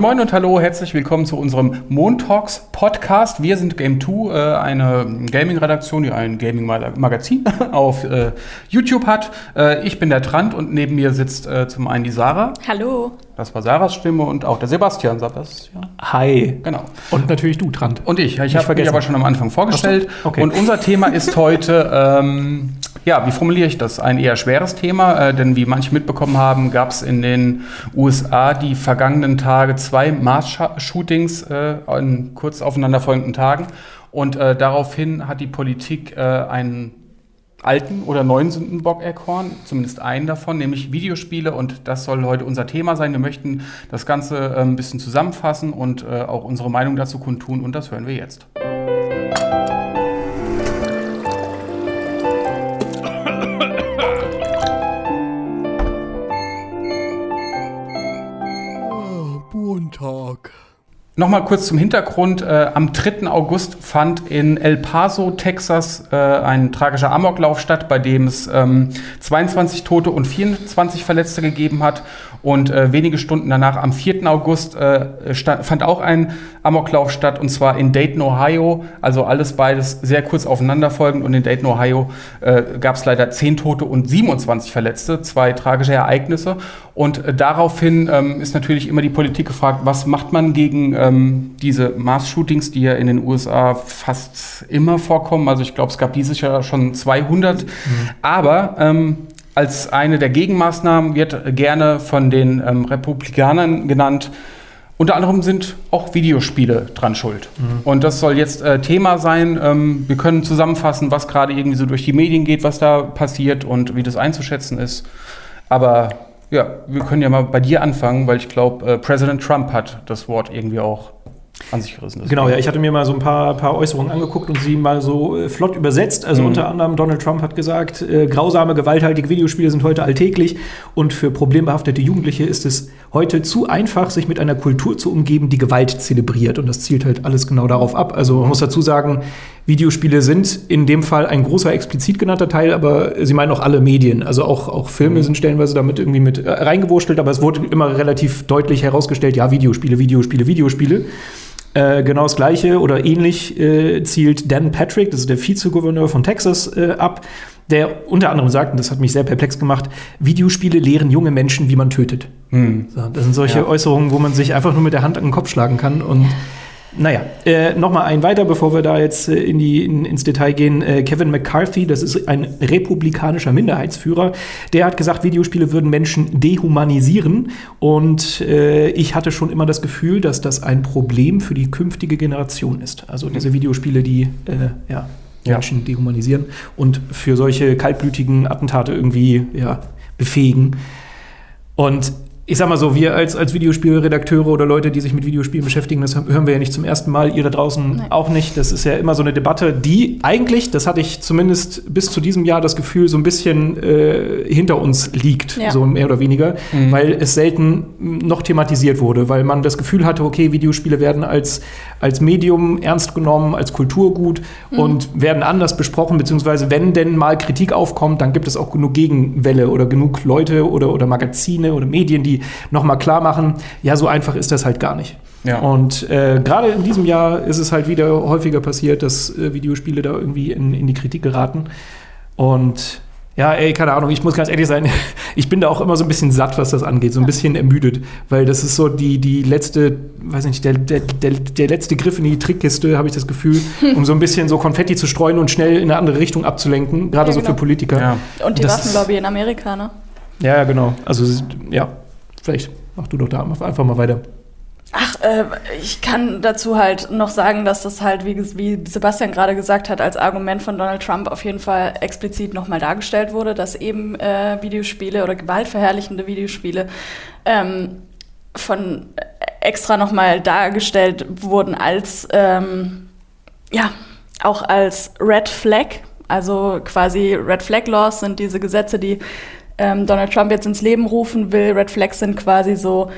Moin Moin und hallo, herzlich willkommen zu unserem Montalks Podcast. Wir sind Game2, äh, eine Gaming-Redaktion, die ein Gaming-Magazin auf äh, YouTube hat. Äh, ich bin der Trant und neben mir sitzt zum einen die Sarah. Hallo. Das war Sarahs Stimme und auch der Sebastian. Sebastian. Hi. Genau. Und natürlich du, Trant. Und ich. Ich habe mich aber schon am Anfang vorgestellt. So, okay. Und unser Thema ist heute, ähm, ja, wie formuliere ich das? Ein eher schweres Thema, äh, denn wie manche mitbekommen haben, gab es in den USA die vergangenen Tage zwei Mars-Shootings äh, in kurz aufeinanderfolgenden Tagen. Und äh, daraufhin hat die Politik äh, einen alten oder neuen Sündenbock erkoren, zumindest einen davon, nämlich Videospiele. Und das soll heute unser Thema sein. Wir möchten das Ganze äh, ein bisschen zusammenfassen und äh, auch unsere Meinung dazu kundtun. Und das hören wir jetzt. Montag. Nochmal kurz zum Hintergrund. Äh, am 3. August fand in El Paso, Texas, äh, ein tragischer Amoklauf statt, bei dem es ähm, 22 Tote und 24 Verletzte gegeben hat. Und äh, wenige Stunden danach, am 4. August, äh, fand auch ein Amoklauf statt, und zwar in Dayton, Ohio. Also alles beides sehr kurz aufeinanderfolgend. Und in Dayton, Ohio äh, gab es leider 10 Tote und 27 Verletzte, zwei tragische Ereignisse. Und äh, daraufhin ähm, ist natürlich immer die Politik gefragt, was macht man gegen ähm, diese Mars-Shootings, die ja in den USA fast immer vorkommen. Also ich glaube, es gab dieses Jahr schon 200. Mhm. Aber ähm, als eine der Gegenmaßnahmen wird gerne von den ähm, Republikanern genannt. Unter anderem sind auch Videospiele dran schuld. Mhm. Und das soll jetzt äh, Thema sein. Ähm, wir können zusammenfassen, was gerade irgendwie so durch die Medien geht, was da passiert und wie das einzuschätzen ist. Aber ja, wir können ja mal bei dir anfangen, weil ich glaube, äh, Präsident Trump hat das Wort irgendwie auch an sich gerissen ist. Genau, ja, ich hatte mir mal so ein paar, paar Äußerungen angeguckt und sie mal so äh, flott übersetzt. Also mhm. unter anderem Donald Trump hat gesagt, äh, grausame, gewalthaltige Videospiele sind heute alltäglich und für problembehaftete Jugendliche ist es heute zu einfach, sich mit einer Kultur zu umgeben, die Gewalt zelebriert. Und das zielt halt alles genau darauf ab. Also man muss dazu sagen, Videospiele sind in dem Fall ein großer explizit genannter Teil, aber sie meinen auch alle Medien. Also auch, auch Filme mhm. sind stellenweise damit irgendwie mit äh, reingewurschtelt, aber es wurde immer relativ deutlich herausgestellt, ja, Videospiele, Videospiele, Videospiele. Äh, genau das Gleiche oder ähnlich äh, zielt Dan Patrick, das ist der Vizegouverneur von Texas, äh, ab, der unter anderem sagt, und das hat mich sehr perplex gemacht, Videospiele lehren junge Menschen, wie man tötet. Hm. So, das sind solche ja. Äußerungen, wo man sich einfach nur mit der Hand an den Kopf schlagen kann und naja, äh, nochmal ein weiter, bevor wir da jetzt äh, in die, in, ins Detail gehen. Äh, Kevin McCarthy, das ist ein republikanischer Minderheitsführer, der hat gesagt, Videospiele würden Menschen dehumanisieren. Und äh, ich hatte schon immer das Gefühl, dass das ein Problem für die künftige Generation ist. Also diese Videospiele, die äh, ja, Menschen ja. dehumanisieren und für solche kaltblütigen Attentate irgendwie ja, befähigen. Und ich sag mal so, wir als, als Videospielredakteure oder Leute, die sich mit Videospielen beschäftigen, das hören wir ja nicht zum ersten Mal, ihr da draußen Nein. auch nicht. Das ist ja immer so eine Debatte, die eigentlich, das hatte ich zumindest bis zu diesem Jahr das Gefühl, so ein bisschen äh, hinter uns liegt, ja. so mehr oder weniger, mhm. weil es selten noch thematisiert wurde, weil man das Gefühl hatte, okay, Videospiele werden als, als Medium ernst genommen, als Kulturgut mhm. und werden anders besprochen, beziehungsweise wenn denn mal Kritik aufkommt, dann gibt es auch genug Gegenwelle oder genug Leute oder, oder Magazine oder Medien, die nochmal klar machen, ja, so einfach ist das halt gar nicht. Ja. Und äh, gerade in diesem Jahr ist es halt wieder häufiger passiert, dass äh, Videospiele da irgendwie in, in die Kritik geraten. Und ja, ey, keine Ahnung, ich muss ganz ehrlich sein, ich bin da auch immer so ein bisschen satt, was das angeht, so ein bisschen ermüdet, weil das ist so die, die letzte, weiß nicht, der, der, der, der letzte Griff in die Trickkiste, habe ich das Gefühl, um so ein bisschen so Konfetti zu streuen und schnell in eine andere Richtung abzulenken, gerade ja, so genau. für Politiker. Ja. Und die Waffenlobby in Amerika, ne? Ja, genau. Also, ja, Vielleicht mach du doch da einfach mal weiter. Ach, äh, ich kann dazu halt noch sagen, dass das halt, wie, wie Sebastian gerade gesagt hat, als Argument von Donald Trump auf jeden Fall explizit nochmal dargestellt wurde, dass eben äh, Videospiele oder gewaltverherrlichende Videospiele ähm, von extra nochmal dargestellt wurden als, ähm, ja, auch als Red Flag. Also quasi Red Flag Laws sind diese Gesetze, die ähm, Donald Trump jetzt ins Leben rufen will. Red Flags sind quasi so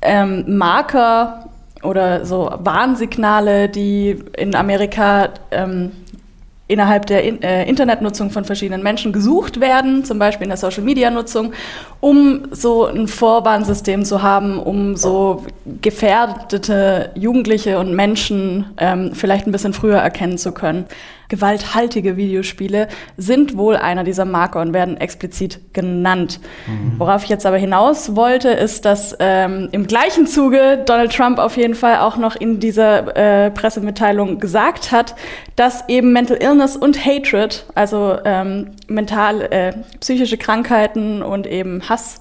ähm, Marker oder so Warnsignale, die in Amerika ähm, innerhalb der in, äh, Internetnutzung von verschiedenen Menschen gesucht werden, zum Beispiel in der Social-Media-Nutzung, um so ein Vorwarnsystem zu haben, um so gefährdete Jugendliche und Menschen ähm, vielleicht ein bisschen früher erkennen zu können gewalthaltige Videospiele sind wohl einer dieser Marker und werden explizit genannt. Mhm. Worauf ich jetzt aber hinaus wollte, ist, dass ähm, im gleichen Zuge Donald Trump auf jeden Fall auch noch in dieser äh, Pressemitteilung gesagt hat, dass eben Mental Illness und Hatred, also ähm, mental äh, psychische Krankheiten und eben Hass,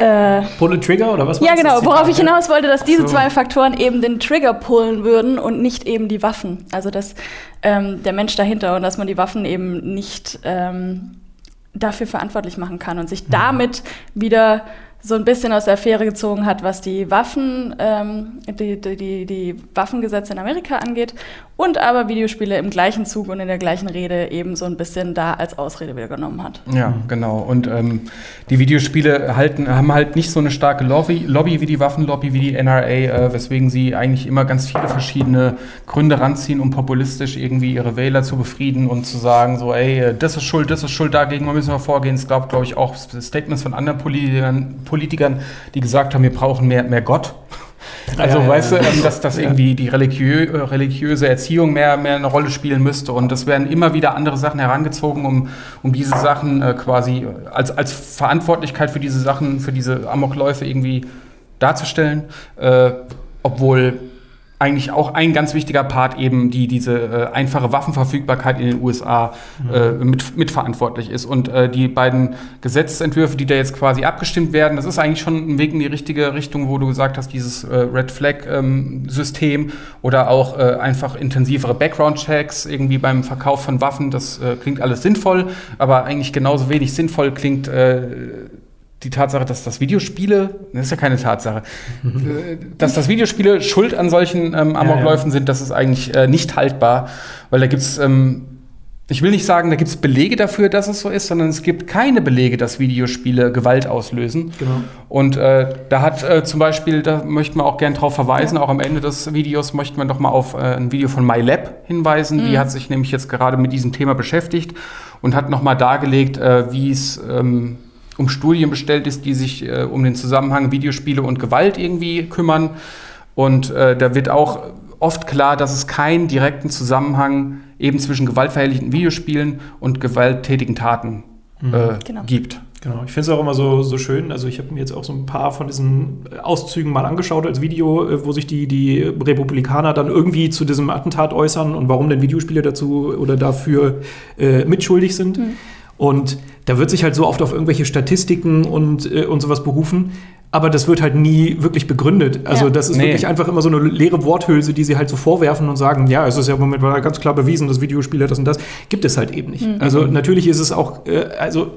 äh, Pull Trigger oder was? Ja, genau. Worauf ich hinaus wollte, dass diese so. zwei Faktoren eben den Trigger pullen würden und nicht eben die Waffen. Also dass ähm, der Mensch dahinter und dass man die Waffen eben nicht ähm, dafür verantwortlich machen kann und sich mhm. damit wieder so ein bisschen aus der Affäre gezogen hat, was die Waffen, ähm, die, die, die Waffengesetze in Amerika angeht und aber Videospiele im gleichen Zug und in der gleichen Rede eben so ein bisschen da als Ausrede wieder genommen hat. Ja, genau. Und ähm, die Videospiele halten, haben halt nicht so eine starke Lobby, Lobby wie die Waffenlobby, wie die NRA, äh, weswegen sie eigentlich immer ganz viele verschiedene Gründe ranziehen, um populistisch irgendwie ihre Wähler zu befrieden und zu sagen, so, ey, äh, das ist schuld, das ist schuld, dagegen müssen wir vorgehen. Es gab, glaube ich, auch Statements von anderen Politikern, Politikern, die gesagt haben, wir brauchen mehr, mehr Gott. Also ja, weißt du, ähm, dass, dass irgendwie die religiö religiöse Erziehung mehr, mehr eine Rolle spielen müsste. Und es werden immer wieder andere Sachen herangezogen, um, um diese Sachen äh, quasi als, als Verantwortlichkeit für diese Sachen, für diese Amokläufe irgendwie darzustellen. Äh, obwohl eigentlich auch ein ganz wichtiger Part eben die diese äh, einfache Waffenverfügbarkeit in den USA äh, mit, mitverantwortlich ist. Und äh, die beiden Gesetzentwürfe, die da jetzt quasi abgestimmt werden, das ist eigentlich schon ein Weg in die richtige Richtung, wo du gesagt hast, dieses äh, Red Flag-System ähm, oder auch äh, einfach intensivere Background-Checks irgendwie beim Verkauf von Waffen, das äh, klingt alles sinnvoll, aber eigentlich genauso wenig sinnvoll klingt die Tatsache, dass das Videospiele, das ist ja keine Tatsache, dass das Videospiele schuld an solchen ähm, Amokläufen ja, ja. sind, das ist eigentlich äh, nicht haltbar, weil da gibt's, ähm, ich will nicht sagen, da gibt's Belege dafür, dass es so ist, sondern es gibt keine Belege, dass Videospiele Gewalt auslösen. Genau. Und äh, da hat äh, zum Beispiel, da möchten wir auch gern drauf verweisen, auch am Ende des Videos möchten wir doch mal auf äh, ein Video von MyLab hinweisen. Mhm. Die hat sich nämlich jetzt gerade mit diesem Thema beschäftigt und hat noch mal dargelegt, äh, wie es ähm, um Studien bestellt ist, die sich äh, um den Zusammenhang Videospiele und Gewalt irgendwie kümmern. Und äh, da wird auch oft klar, dass es keinen direkten Zusammenhang eben zwischen gewaltverherrlichenden Videospielen und gewalttätigen Taten mhm. äh, genau. gibt. Genau, ich finde es auch immer so, so schön. Also ich habe mir jetzt auch so ein paar von diesen Auszügen mal angeschaut als Video, äh, wo sich die, die Republikaner dann irgendwie zu diesem Attentat äußern und warum denn Videospiele dazu oder dafür äh, mitschuldig sind. Mhm. Und da wird sich halt so oft auf irgendwelche Statistiken und, äh, und sowas berufen. Aber das wird halt nie wirklich begründet. Also ja. das ist nee. wirklich einfach immer so eine leere Worthülse, die sie halt so vorwerfen und sagen, ja, es ist ja im Moment ganz klar bewiesen, dass Videospiele das und das. Gibt es halt eben nicht. Mhm. Also natürlich ist es auch, äh, also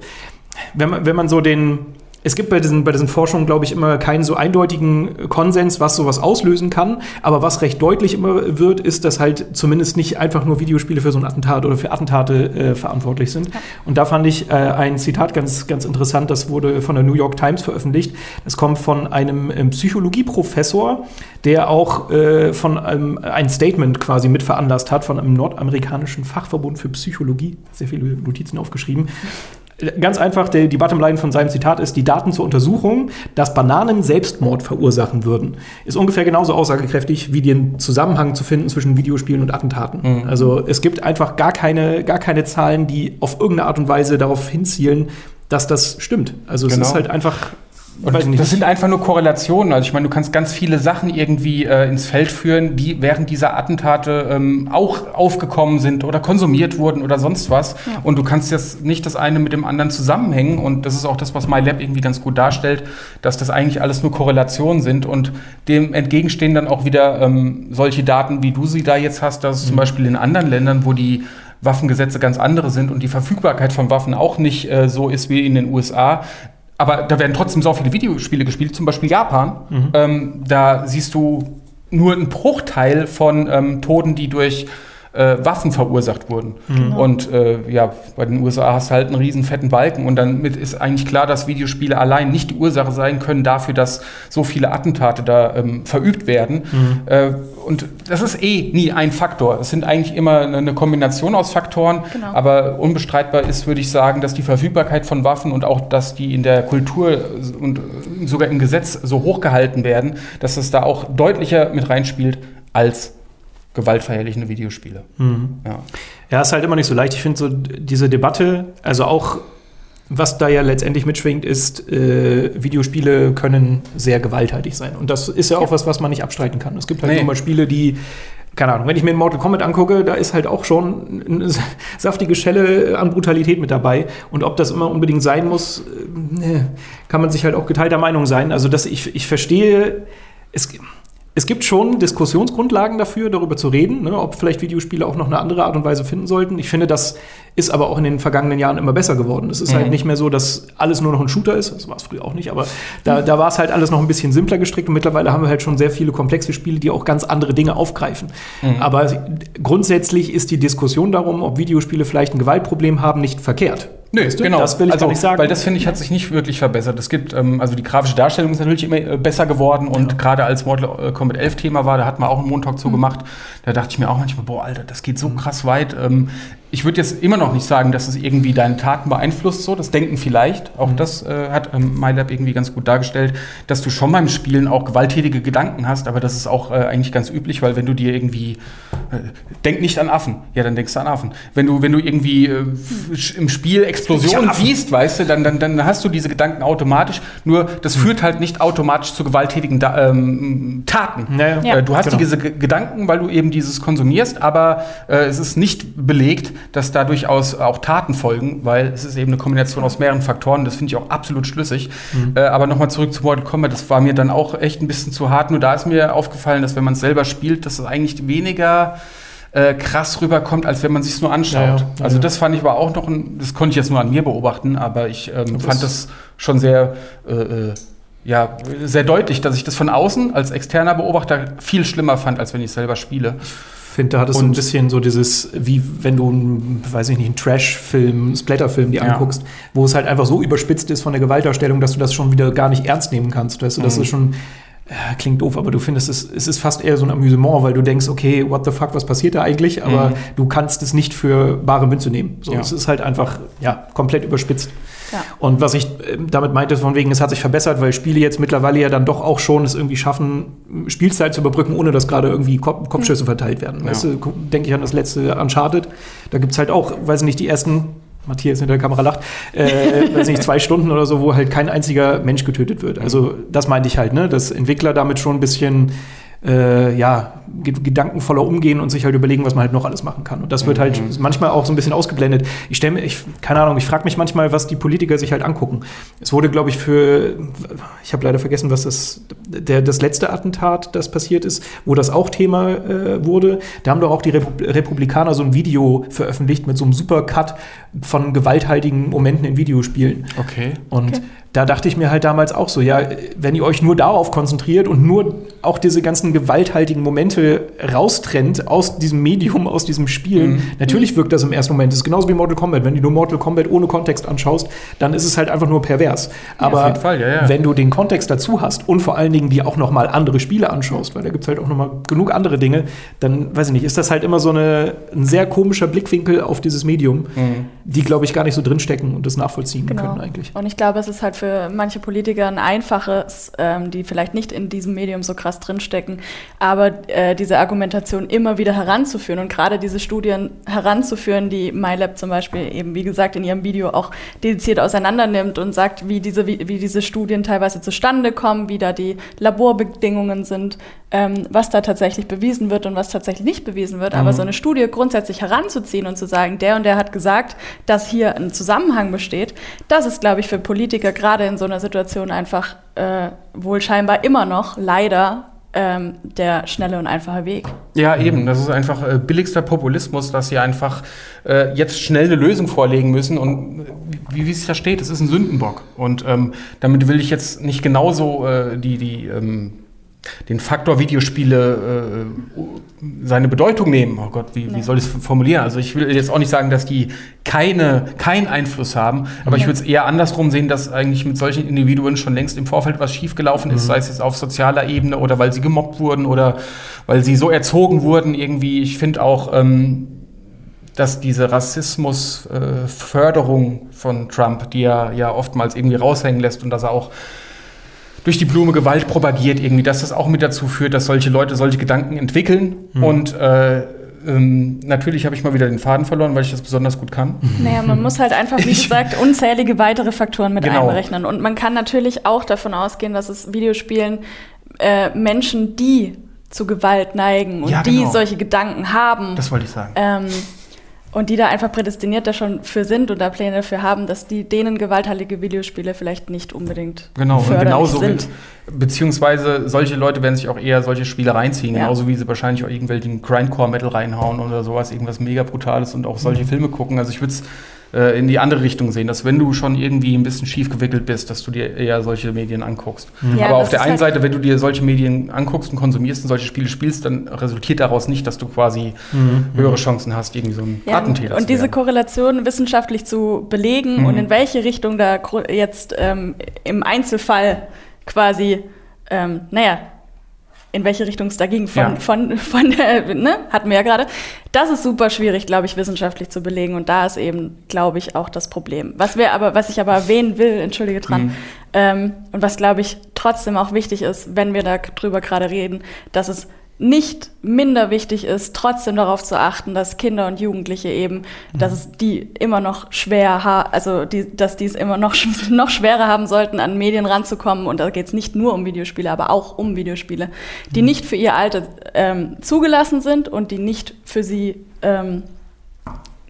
wenn man, wenn man so den, es gibt bei diesen, bei diesen Forschungen, glaube ich, immer keinen so eindeutigen Konsens, was sowas auslösen kann. Aber was recht deutlich immer wird, ist, dass halt zumindest nicht einfach nur Videospiele für so ein Attentat oder für Attentate äh, verantwortlich sind. Ja. Und da fand ich äh, ein Zitat ganz, ganz interessant, das wurde von der New York Times veröffentlicht. Das kommt von einem ähm, Psychologieprofessor, der auch äh, von einem, ein Statement quasi mit veranlasst hat von einem nordamerikanischen Fachverbund für Psychologie. Sehr viele Notizen aufgeschrieben. Ganz einfach, die, die Bottomline von seinem Zitat ist, die Daten zur Untersuchung, dass Bananen Selbstmord verursachen würden, ist ungefähr genauso aussagekräftig, wie den Zusammenhang zu finden zwischen Videospielen und Attentaten. Mhm. Also es gibt einfach gar keine, gar keine Zahlen, die auf irgendeine Art und Weise darauf hinzielen, dass das stimmt. Also es genau. ist halt einfach und das sind einfach nur Korrelationen. Also ich meine, du kannst ganz viele Sachen irgendwie äh, ins Feld führen, die während dieser Attentate ähm, auch aufgekommen sind oder konsumiert wurden oder sonst was. Ja. Und du kannst jetzt nicht das eine mit dem anderen zusammenhängen. Und das ist auch das, was MyLab irgendwie ganz gut darstellt, dass das eigentlich alles nur Korrelationen sind. Und dem entgegenstehen dann auch wieder ähm, solche Daten, wie du sie da jetzt hast, dass mhm. zum Beispiel in anderen Ländern, wo die Waffengesetze ganz andere sind und die Verfügbarkeit von Waffen auch nicht äh, so ist wie in den USA, aber da werden trotzdem so viele Videospiele gespielt, zum Beispiel Japan. Mhm. Ähm, da siehst du nur einen Bruchteil von ähm, Toten, die durch äh, Waffen verursacht wurden. Mhm. Und äh, ja, bei den USA hast du halt einen riesen fetten Balken und damit ist eigentlich klar, dass Videospiele allein nicht die Ursache sein können dafür, dass so viele Attentate da ähm, verübt werden. Mhm. Äh, und das ist eh nie ein Faktor. Es sind eigentlich immer eine Kombination aus Faktoren, genau. aber unbestreitbar ist, würde ich sagen, dass die Verfügbarkeit von Waffen und auch, dass die in der Kultur und sogar im Gesetz so hochgehalten werden, dass es da auch deutlicher mit reinspielt als gewaltverherrlichende Videospiele. Mhm. Ja. ja, ist halt immer nicht so leicht. Ich finde so diese Debatte, also auch was da ja letztendlich mitschwingt, ist, äh, Videospiele können sehr gewalttätig sein. Und das ist ja auch was, was man nicht abstreiten kann. Es gibt halt nee. nur mal Spiele, die keine Ahnung, wenn ich mir Mortal Kombat angucke, da ist halt auch schon eine saftige Schelle an Brutalität mit dabei. Und ob das immer unbedingt sein muss, äh, kann man sich halt auch geteilter Meinung sein. Also, dass ich, ich verstehe, es, es gibt schon Diskussionsgrundlagen dafür, darüber zu reden, ne, ob vielleicht Videospiele auch noch eine andere Art und Weise finden sollten. Ich finde, das ist aber auch in den vergangenen Jahren immer besser geworden. Es ist halt mhm. halt nicht mehr so, dass alles nur noch ein Shooter ist. Das war es früher auch nicht, aber da, da war es halt alles noch ein bisschen simpler gestrickt und mittlerweile haben wir halt schon sehr viele komplexe Spiele, die auch ganz andere Dinge aufgreifen. Mhm. Aber grundsätzlich ist die Diskussion darum, ob Videospiele vielleicht ein Gewaltproblem haben, nicht verkehrt. Nö, weißt du? genau. Das will ich also, nicht sagen. Weil das, finde ich, hat sich nicht wirklich verbessert. Es gibt, ähm, also die grafische Darstellung ist natürlich immer äh, besser geworden und ja. gerade als Mortal Kombat 11 Thema war, da hat man auch einen Montag zu mhm. gemacht, da dachte ich mir auch manchmal, boah, Alter, das geht so mhm. krass weit. Ähm, ich würde jetzt immer noch nicht sagen, dass es irgendwie deine Taten beeinflusst, so das Denken vielleicht. Auch mhm. das äh, hat ähm, MyLab irgendwie ganz gut dargestellt, dass du schon beim Spielen auch gewalttätige Gedanken hast, aber das ist auch äh, eigentlich ganz üblich, weil wenn du dir irgendwie äh, denk nicht an Affen, ja, dann denkst du an Affen. Wenn du, wenn du irgendwie äh, im Spiel Explosionen siehst, weißt du, dann, dann, dann hast du diese Gedanken automatisch. Nur das führt halt nicht automatisch zu gewalttätigen da ähm, Taten. Naja. Ja. Äh, du hast genau. diese G Gedanken, weil du eben dieses konsumierst, aber äh, es ist nicht belegt, dass da durchaus auch Taten folgen, weil es ist eben eine Kombination aus mehreren Faktoren. Das finde ich auch absolut schlüssig. Mhm. Äh, aber nochmal zurück zu Mortal Kombat, das war mir dann auch echt ein bisschen zu hart. Nur da ist mir aufgefallen, dass wenn man es selber spielt, dass es eigentlich weniger äh, krass rüberkommt, als wenn man sich es nur anschaut. Ja, ja, also das fand ich aber auch noch, ein, das konnte ich jetzt nur an mir beobachten, aber ich ähm, fand das schon sehr äh, äh, ja, sehr deutlich, dass ich das von außen als externer Beobachter viel schlimmer fand, als wenn ich es selber spiele finde, da hat es so ein bisschen so dieses, wie wenn du, weiß ich nicht, einen Trash-Film, Splatter-Film dir ja. anguckst, wo es halt einfach so überspitzt ist von der Gewaltdarstellung, dass du das schon wieder gar nicht ernst nehmen kannst. Weißt du, das mhm. ist schon, ja, klingt doof, aber du findest es, es ist fast eher so ein Amüsement, weil du denkst, okay, what the fuck, was passiert da eigentlich? Aber mhm. du kannst es nicht für bare Münze nehmen. So, ja. es ist halt einfach, ja, komplett überspitzt. Und was ich äh, damit meinte, von wegen, es hat sich verbessert, weil Spiele jetzt mittlerweile ja dann doch auch schon es irgendwie schaffen, Spielzeit zu überbrücken, ohne dass gerade irgendwie Kop Kopfschüsse mhm. verteilt werden. Ja. Weißt du, denke ich an das letzte Uncharted. Da gibt es halt auch, weiß ich nicht, die ersten Matthias hinter der Kamera lacht, äh, weiß nicht, zwei Stunden oder so, wo halt kein einziger Mensch getötet wird. Also das meinte ich halt, ne, dass Entwickler damit schon ein bisschen äh, ja, gedankenvoller umgehen und sich halt überlegen, was man halt noch alles machen kann. Und das wird halt mhm. manchmal auch so ein bisschen ausgeblendet. Ich stelle mir, ich, keine Ahnung, ich frage mich manchmal, was die Politiker sich halt angucken. Es wurde, glaube ich, für, ich habe leider vergessen, was das, der, das letzte Attentat, das passiert ist, wo das auch Thema äh, wurde. Da haben doch auch die Republikaner so ein Video veröffentlicht mit so einem Supercut von gewalthaltigen Momenten in Videospielen. Okay. Und okay da dachte ich mir halt damals auch so, ja, wenn ihr euch nur darauf konzentriert und nur auch diese ganzen gewalthaltigen Momente raustrennt aus diesem Medium, aus diesem Spiel, mhm. natürlich wirkt das im ersten Moment. Das ist genauso wie Mortal Kombat. Wenn du nur Mortal Kombat ohne Kontext anschaust, dann ist es halt einfach nur pervers. Aber ja, Fall, ja, ja. wenn du den Kontext dazu hast und vor allen Dingen die auch noch mal andere Spiele anschaust, weil da gibt es halt auch noch mal genug andere Dinge, dann, weiß ich nicht, ist das halt immer so eine, ein sehr komischer Blickwinkel auf dieses Medium, mhm. die, glaube ich, gar nicht so drinstecken und das nachvollziehen genau. können eigentlich. Und ich glaube, es ist halt für manche Politiker ein einfaches, ähm, die vielleicht nicht in diesem Medium so krass drinstecken, aber äh, diese Argumentation immer wieder heranzuführen und gerade diese Studien heranzuführen, die MyLab zum Beispiel eben, wie gesagt, in ihrem Video auch dediziert auseinandernimmt und sagt, wie diese, wie, wie diese Studien teilweise zustande kommen, wie da die Laborbedingungen sind, ähm, was da tatsächlich bewiesen wird und was tatsächlich nicht bewiesen wird. Mhm. Aber so eine Studie grundsätzlich heranzuziehen und zu sagen, der und der hat gesagt, dass hier ein Zusammenhang besteht, das ist, glaube ich, für Politiker gerade in so einer Situation einfach äh, wohl scheinbar immer noch leider ähm, der schnelle und einfache Weg. Ja, eben. Das ist einfach äh, billigster Populismus, dass sie einfach äh, jetzt schnell eine Lösung vorlegen müssen. Und wie, wie es da steht, es ist ein Sündenbock. Und ähm, damit will ich jetzt nicht genauso äh, die, die ähm, den Faktor Videospiele äh, seine Bedeutung nehmen. Oh Gott, wie, wie soll ich es formulieren? Also ich will jetzt auch nicht sagen, dass die keine, keinen Einfluss haben, aber ich würde es eher andersrum sehen, dass eigentlich mit solchen Individuen schon längst im Vorfeld was schiefgelaufen ist, sei es jetzt auf sozialer Ebene oder weil sie gemobbt wurden oder weil sie so erzogen wurden irgendwie. Ich finde auch, ähm, dass diese Rassismusförderung äh, von Trump, die er ja oftmals irgendwie raushängen lässt und dass er auch durch die Blume Gewalt propagiert, irgendwie, dass das auch mit dazu führt, dass solche Leute solche Gedanken entwickeln. Mhm. Und äh, ähm, natürlich habe ich mal wieder den Faden verloren, weil ich das besonders gut kann. Naja, man muss halt einfach, wie gesagt, unzählige weitere Faktoren mit Genau. einberechnen. Und man kann natürlich auch davon ausgehen, dass es Videospielen äh, Menschen, die zu Gewalt neigen und Ja, die genau. solche Gedanken haben Das wollte ich sagen. ähm, und die da einfach prädestiniert da schon für sind und da Pläne dafür haben, dass die denen gewalthaltige Videospiele vielleicht nicht unbedingt Genau, und genauso, sind. beziehungsweise solche Leute werden sich auch eher solche Spiele reinziehen, Ja. genauso wie sie wahrscheinlich auch irgendwelchen Grindcore-Metal reinhauen oder sowas, irgendwas mega Brutales und auch solche Filme gucken. Also ich würde es äh, in die andere Richtung sehen, dass wenn du schon irgendwie ein bisschen schief gewickelt bist, dass du dir eher solche Medien anguckst. Ja, Aber auf der einen halt- Seite, wenn du dir solche Medien anguckst und konsumierst und solche Spiele spielst, dann resultiert daraus nicht, dass du quasi höhere Chancen hast, irgendwie so ein Ja, Attentäter und diese. Korrelation wissenschaftlich zu belegen Mhm. und in welche Richtung da jetzt ähm, im Einzelfall quasi, ähm, naja, in welche Richtung es da ging von, Ja. von, von der, ne, hatten wir ja gerade. Das ist super schwierig, glaube ich, wissenschaftlich zu belegen und da ist eben, glaube ich, auch das Problem. Was wir aber, was ich aber erwähnen will, entschuldige dran, Mhm. ähm, und was, glaube ich, trotzdem auch wichtig ist, wenn wir darüber gerade reden, dass es nicht minder wichtig ist, trotzdem darauf zu achten, dass Kinder und Jugendliche eben, dass es die immer noch schwer, ha also die, dass die es immer noch, sch- noch schwerer haben sollten, an Medien ranzukommen. Und da geht es nicht nur um Videospiele, aber auch um Videospiele, die nicht für ihr Alter ähm, zugelassen sind und die nicht für sie ähm,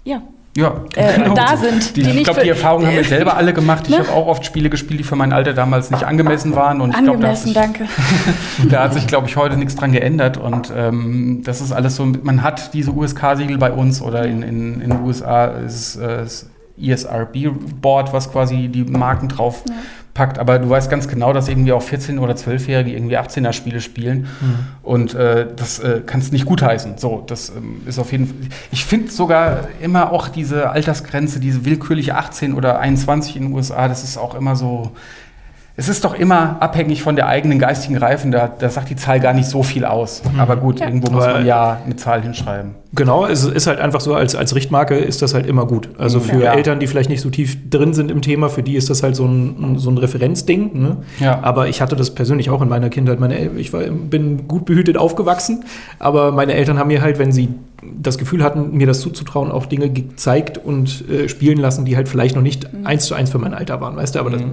ja, Ja, äh, da sind. Die, die ich glaube, die Erfahrung haben wir selber alle gemacht. Ich Ne? habe auch oft Spiele gespielt, die für mein Alter damals nicht angemessen waren. Und ich glaube, da, hat Angemessen, sich- danke. da hat sich, glaube ich, heute nichts dran geändert. Und ähm, das ist alles so, man hat diese USK-Siegel bei uns oder in, in, in den USA ist äh, das ESRB-Board, was quasi die Marken drauf packt. Aber du weißt ganz genau, dass irgendwie auch 14- oder 12-Jährige irgendwie 18er-Spiele spielen. Und äh, das äh, kannst nicht gutheißen. So, das ähm, ist auf jeden Fall. Ich finde sogar immer auch diese Altersgrenze, diese willkürliche 18 oder 21 in den USA, das ist auch immer so. Es ist doch immer abhängig von der eigenen geistigen Reifen. Da, da sagt die Zahl gar nicht so viel aus. Aber gut, Ja. irgendwo muss man ja eine Zahl hinschreiben. Genau, es ist halt einfach so, als, als Richtmarke ist das halt immer gut. Also für Ja. Eltern, die vielleicht nicht so tief drin sind im Thema, für die ist das halt so ein, so ein Referenzding. Ne? Ja. Aber ich hatte das persönlich auch in meiner Kindheit. Meine, ich war, bin gut behütet aufgewachsen, aber meine Eltern haben mir halt, wenn sie das Gefühl hatten, mir das zuzutrauen, auch Dinge gezeigt und äh, spielen lassen, die halt vielleicht noch nicht eins zu eins für mein Alter waren, weißt du, aber das war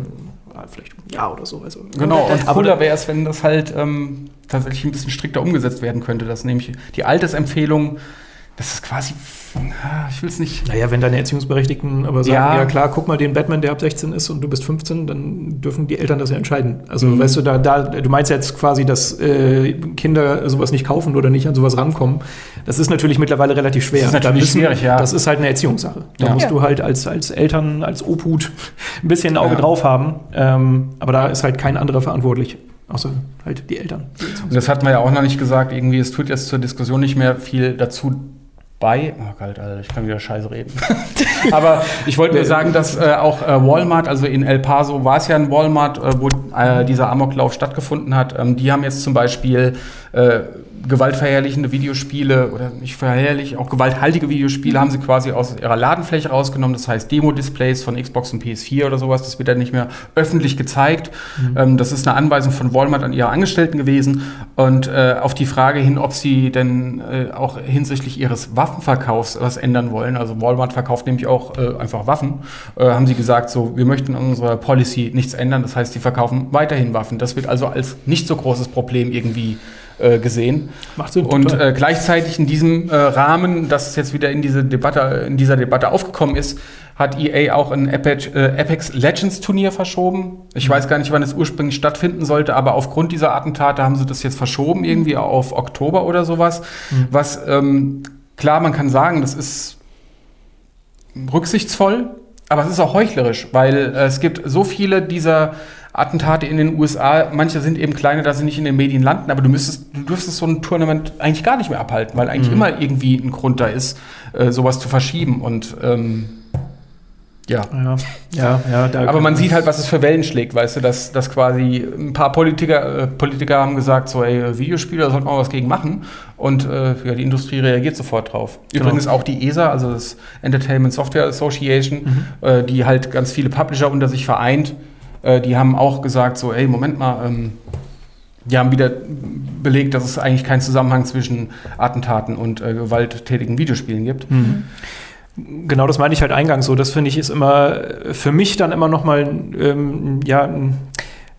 vielleicht ein Jahr oder so. Also, Genau, und Aber cooler da- wäre es, wenn das halt ähm, tatsächlich ein bisschen strikter umgesetzt werden könnte, dass nämlich die Altersempfehlung, das ist quasi, ah, ich will es nicht, Naja, wenn deine Erziehungsberechtigten aber sagen, Ja. ja. klar, guck mal den Batman, der ab 16 ist und du bist 15, dann dürfen die Eltern das ja entscheiden. Also Mhm. weißt du, da, da, du meinst jetzt quasi, dass äh, Kinder sowas nicht kaufen oder nicht an sowas rankommen. Das ist natürlich mittlerweile relativ schwer. Das ist natürlich Da müssen- schwierig, ja. Das ist halt eine Erziehungssache. Da Ja. musst du halt als, als Eltern, als Obhut ein bisschen ein Auge drauf haben. Ähm, aber da ist halt kein anderer verantwortlich, außer halt die Eltern. und das hatten wir ja auch noch nicht gesagt, irgendwie, es tut jetzt zur Diskussion nicht mehr viel dazu bei. Oh Gott, Alter, ich kann wieder scheiße reden. Aber ich wollte nur sagen, dass äh, auch äh, Walmart, also in El Paso war es ja ein Walmart, äh, wo äh, dieser Amoklauf stattgefunden hat. Ähm, die haben jetzt zum Beispiel äh, gewaltverherrlichende Videospiele oder nicht verherrlich, auch gewalthaltige Videospiele haben sie quasi aus ihrer Ladenfläche rausgenommen. Das heißt Demo-Displays von Xbox und PS4 oder sowas, das wird dann nicht mehr öffentlich gezeigt. Ähm, das ist eine Anweisung von Walmart an ihre Angestellten gewesen. Und äh, auf die Frage hin, ob sie denn äh, auch hinsichtlich ihres Waffenverkaufs was ändern wollen, also Walmart verkauft nämlich auch äh, einfach Waffen, äh, haben sie gesagt, so, wir möchten an unserer Policy nichts ändern. Das heißt, sie verkaufen weiterhin Waffen. Das wird also als nicht so großes Problem irgendwie äh, gesehen. Macht Sinn. Und äh, gleichzeitig in diesem äh, Rahmen, dass es jetzt wieder in diese Debatte, in dieser Debatte aufgekommen ist, hat EA auch ein Apex, äh, Apex Legends Turnier verschoben. Ich weiß gar nicht, wann es ursprünglich stattfinden sollte, aber aufgrund dieser Attentate haben sie das jetzt verschoben, irgendwie auf Oktober oder sowas. Was ähm, klar, man kann sagen, das ist rücksichtsvoll, aber es ist auch heuchlerisch, weil äh, es gibt so viele dieser Attentate in den USA, manche sind eben kleiner, dass sie nicht in den Medien landen, aber du müsstest, du dürftest so ein Tournament eigentlich gar nicht mehr abhalten, weil eigentlich mhm. immer irgendwie ein Grund da ist, äh, sowas zu verschieben. Und ähm, ja. Ja, ja, ja da Aber man sieht halt, was es für Wellen schlägt, weißt du, dass, dass quasi ein paar Politiker, äh, Politiker haben gesagt, so, ey, Videospiele, da sollte man was gegen machen. Und äh, ja, die Industrie reagiert sofort drauf. Genau. Übrigens auch die ESA, also das Entertainment Software Association, mhm. äh, die halt ganz viele Publisher unter sich vereint, äh, die haben auch gesagt, so, ey, Moment mal, ähm, die haben wieder belegt, dass es eigentlich keinen Zusammenhang zwischen Attentaten und äh, gewalttätigen Videospielen gibt. Mhm. Genau, das meine ich halt eingangs so. Das finde ich ist immer für mich dann immer noch mal ähm, ja, ein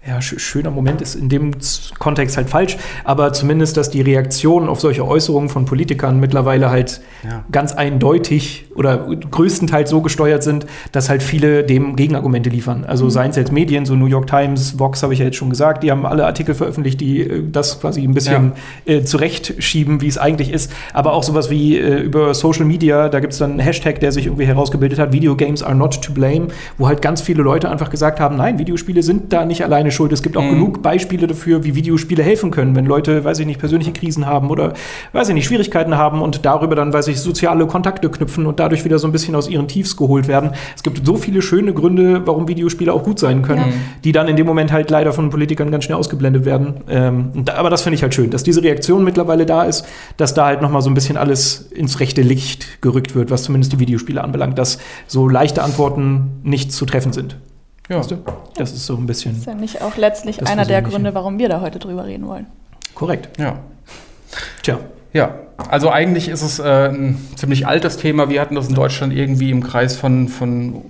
ja, schöner Moment ist in dem Kontext halt falsch, aber zumindest, dass die Reaktionen auf solche Äußerungen von Politikern mittlerweile halt ja. ganz eindeutig oder größtenteils so gesteuert sind, dass halt viele dem Gegenargumente liefern. Also mhm. seien es jetzt Medien, so New York Times, Vox habe ich ja jetzt schon gesagt, die haben alle Artikel veröffentlicht, die äh, das quasi ein bisschen ja. äh, zurechtschieben, wie es eigentlich ist. Aber auch sowas wie äh, über Social Media, da gibt es dann einen Hashtag, der sich irgendwie herausgebildet hat, Video Games are not to blame, wo halt ganz viele Leute einfach gesagt haben, nein, Videospiele sind da nicht alleine schuld. Es gibt auch mhm. genug Beispiele dafür, wie Videospiele helfen können, wenn Leute, weiß ich nicht, persönliche Krisen haben oder, weiß ich nicht, Schwierigkeiten haben und darüber dann, weiß ich, soziale Kontakte knüpfen und dadurch wieder so ein bisschen aus ihren Tiefs geholt werden. Es gibt so viele schöne Gründe, warum Videospiele auch gut sein können, ja. die dann in dem Moment halt leider von Politikern ganz schnell ausgeblendet werden. Ähm, da, aber das finde ich halt schön, dass diese Reaktion mittlerweile da ist, dass da halt nochmal so ein bisschen alles ins rechte Licht gerückt wird, was zumindest die Videospiele anbelangt, dass so leichte Antworten nicht zu treffen sind. Ja. Weißt du? Das ist so ein bisschen. Das ist ja nicht auch letztlich einer der Gründe, warum wir da heute drüber reden wollen. Korrekt. Ja. Tja. Ja, also eigentlich ist es äh, ein ziemlich altes Thema. Wir hatten das in Deutschland irgendwie im Kreis von, von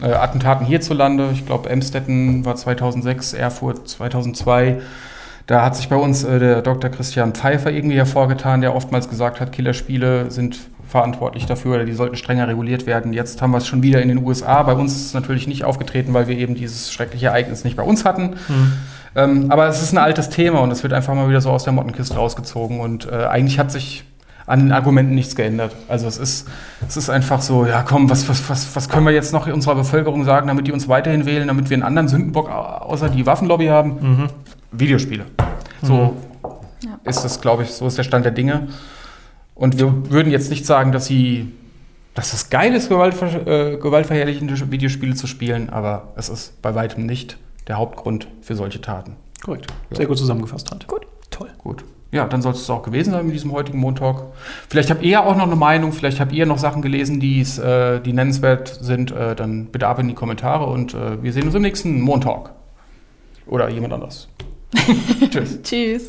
äh, Attentaten hierzulande. Ich glaube, Emstetten war 2006, Erfurt 2002. Da hat sich bei uns äh, der Dr. Christian Pfeiffer irgendwie hervorgetan, der oftmals gesagt hat, Killerspiele sind verantwortlich dafür oder die sollten strenger reguliert werden. Jetzt haben wir es schon wieder in den USA. Bei uns ist es natürlich nicht aufgetreten, weil wir eben dieses schreckliche Ereignis nicht bei uns hatten. Mhm. Ähm, aber es ist ein altes Thema und es wird einfach mal wieder so aus der Mottenkiste rausgezogen. Und äh, eigentlich hat sich an den Argumenten nichts geändert. Also es ist, es ist einfach so, ja komm, was, was, was, was können wir jetzt noch unserer Bevölkerung sagen, damit die uns weiterhin wählen, damit wir einen anderen Sündenbock außer die Waffenlobby haben? Mhm. Videospiele. So mhm. ja. ist es, glaube ich, so ist der Stand der Dinge. Und wir würden jetzt nicht sagen, dass sie, dass es geil ist, gewaltver äh, gewaltverherrlichende Videospiele zu spielen, aber es ist bei weitem nicht der Hauptgrund für solche Taten. Korrekt. Ja. Sehr gut zusammengefasst, Hand. Gut. Toll. Gut. Ja, dann soll es auch gewesen sein mit diesem heutigen Montalk. Vielleicht habt ihr auch noch eine Meinung, vielleicht habt ihr noch Sachen gelesen, die's, äh, die nennenswert sind. Äh, dann bitte ab in die Kommentare und äh, wir sehen uns im nächsten Montalk. Oder jemand anders. Tschüss. Tschüss.